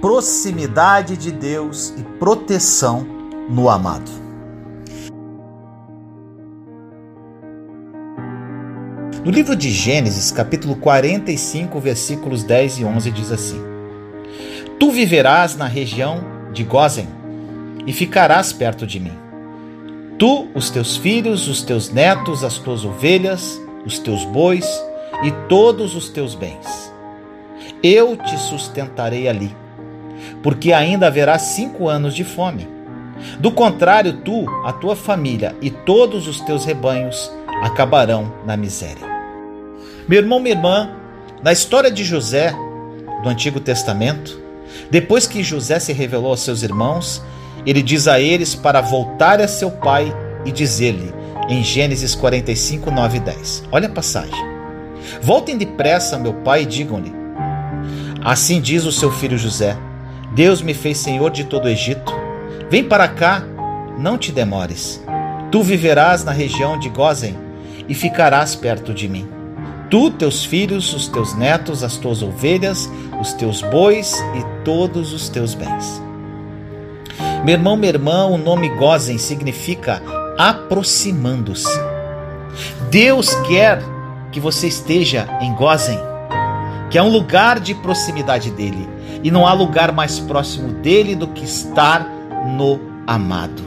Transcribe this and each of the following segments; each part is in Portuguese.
proximidade de Deus e proteção no amado. No livro de Gênesis, capítulo 45, versículos 10 e 11, diz assim: Tu viverás na região de Gozen e ficarás perto de mim. Tu, os teus filhos, os teus netos, as tuas ovelhas, os teus bois e todos os teus bens. Eu te sustentarei ali, porque ainda haverá cinco anos de fome. Do contrário, tu, a tua família e todos os teus rebanhos acabarão na miséria. Meu irmão, minha irmã, na história de José, do Antigo Testamento, depois que José se revelou aos seus irmãos, ele diz a eles para voltar a seu pai e dizer-lhe, em Gênesis 45, 9 e 10. Olha a passagem. Voltem depressa, meu pai, e digam-lhe: Assim diz o seu filho José: Deus me fez senhor de todo o Egito. Vem para cá, não te demores. Tu viverás na região de Gozen e ficarás perto de mim. Tu, teus filhos, os teus netos, as tuas ovelhas, os teus bois e todos os teus bens. Meu irmão, minha irmã, o nome Gozen significa aproximando-se. Deus quer que você esteja em Gozen, que é um lugar de proximidade dele, e não há lugar mais próximo dele do que estar no amado.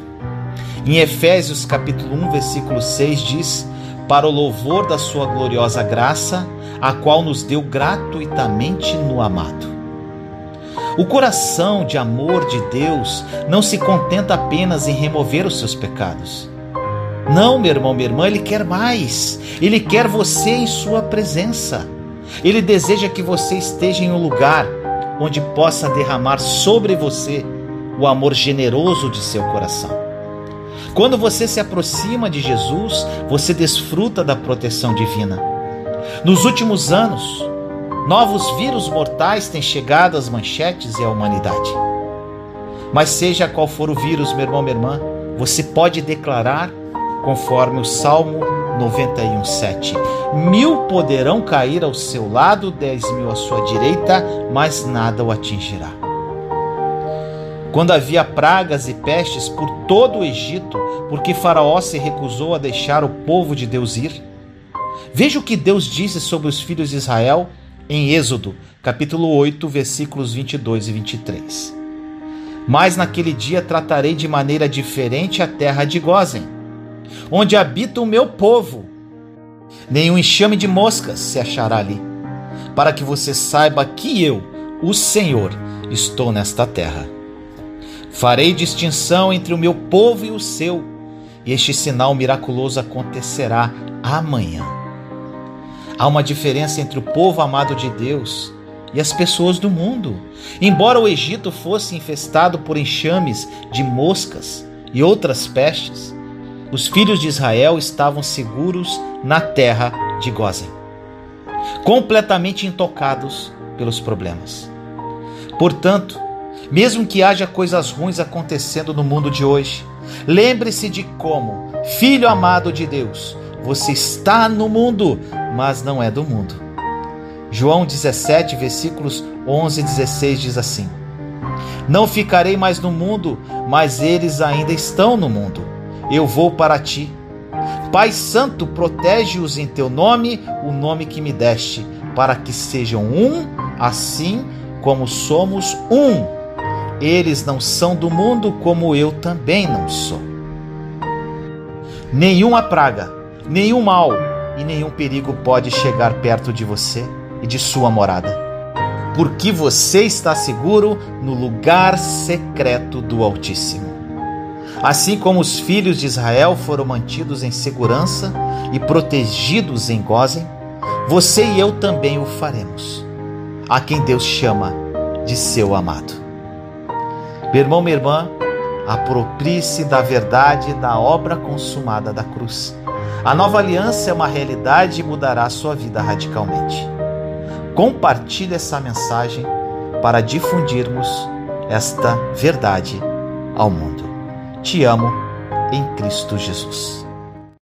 Em Efésios capítulo 1, versículo 6 diz: para o louvor da sua gloriosa graça, a qual nos deu gratuitamente no amado. O coração de amor de Deus não se contenta apenas em remover os seus pecados. Não, meu irmão, minha irmã, ele quer mais. Ele quer você em sua presença. Ele deseja que você esteja em um lugar onde possa derramar sobre você o amor generoso de seu coração. Quando você se aproxima de Jesus, você desfruta da proteção divina. Nos últimos anos, novos vírus mortais têm chegado às manchetes e à humanidade. Mas seja qual for o vírus, meu irmão, minha irmã, você pode declarar, conforme o Salmo 91:7. Mil poderão cair ao seu lado, dez mil à sua direita, mas nada o atingirá quando havia pragas e pestes por todo o Egito, porque Faraó se recusou a deixar o povo de Deus ir? Veja o que Deus disse sobre os filhos de Israel em Êxodo, capítulo 8, versículos 22 e 23. Mas naquele dia tratarei de maneira diferente a terra de Gozen, onde habita o meu povo. Nenhum enxame de moscas se achará ali, para que você saiba que eu, o Senhor, estou nesta terra. Farei distinção entre o meu povo e o seu, e este sinal miraculoso acontecerá amanhã. Há uma diferença entre o povo amado de Deus e as pessoas do mundo. Embora o Egito fosse infestado por enxames de moscas e outras pestes, os filhos de Israel estavam seguros na terra de Gozen, completamente intocados pelos problemas. Portanto, mesmo que haja coisas ruins acontecendo no mundo de hoje, lembre-se de como, filho amado de Deus, você está no mundo, mas não é do mundo. João 17, versículos 11 e 16 diz assim: Não ficarei mais no mundo, mas eles ainda estão no mundo. Eu vou para ti. Pai Santo, protege-os em teu nome, o nome que me deste, para que sejam um, assim como somos um eles não são do mundo como eu também não sou. Nenhuma praga, nenhum mal e nenhum perigo pode chegar perto de você e de sua morada, porque você está seguro no lugar secreto do Altíssimo. Assim como os filhos de Israel foram mantidos em segurança e protegidos em Gozem, você e eu também o faremos. A quem Deus chama de seu amado. Meu irmão, minha irmã, aproprie-se da verdade da obra consumada da cruz. A nova aliança é uma realidade e mudará a sua vida radicalmente. Compartilhe essa mensagem para difundirmos esta verdade ao mundo. Te amo em Cristo Jesus.